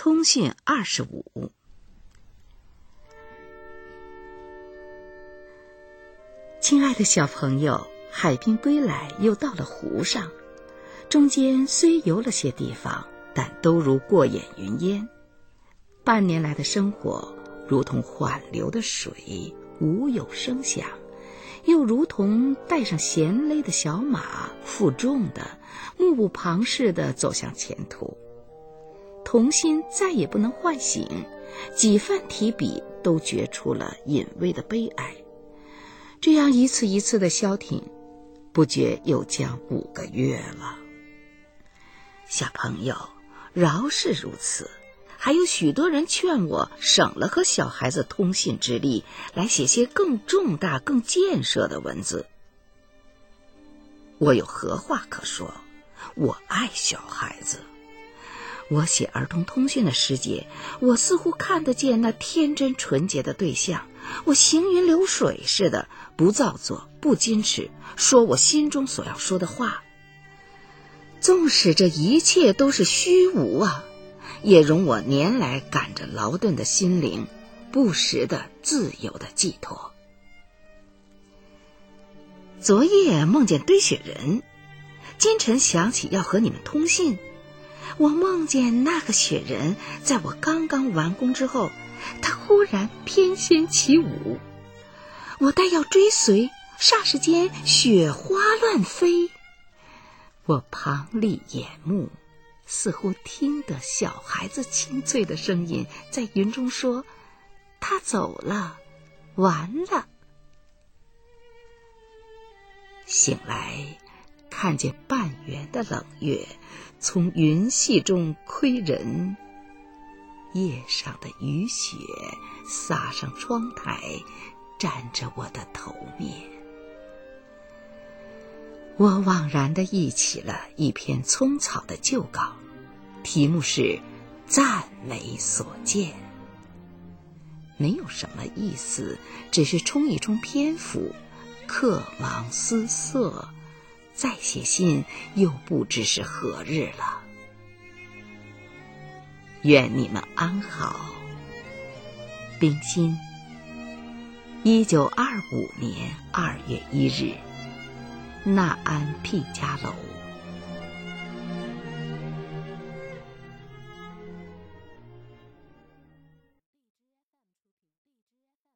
通讯二十五，亲爱的小朋友，海滨归来又到了湖上，中间虽游了些地方，但都如过眼云烟。半年来的生活，如同缓流的水，无有声响，又如同带上衔勒的小马，负重的、目不旁视的走向前途。童心再也不能唤醒，几番提笔都觉出了隐微的悲哀。这样一次一次的消停，不觉又将五个月了。小朋友，饶是如此，还有许多人劝我省了和小孩子通信之力，来写些更重大、更建设的文字。我有何话可说？我爱小孩子。我写儿童通讯的时节，我似乎看得见那天真纯洁的对象。我行云流水似的，不造作，不矜持，说我心中所要说的话。纵使这一切都是虚无啊，也容我年来赶着劳顿的心灵，不时的自由的寄托。昨夜梦见堆雪人，今晨想起要和你们通信。我梦见那个雪人，在我刚刚完工之后，他忽然翩跹起舞，我待要追随，霎时间雪花乱飞。我旁立眼目，似乎听得小孩子清脆的声音在云中说：“他走了，完了。”醒来。看见半圆的冷月从云隙中窥人，夜上的雨雪洒上窗台，沾着我的头面。我惘然的忆起了一篇葱草的旧稿，题目是《赞美所见》，没有什么意思，只是充一充篇幅，刻芒思色。再写信又不知是何日了。愿你们安好。冰心，一九二五年二月一日，纳安毕家楼。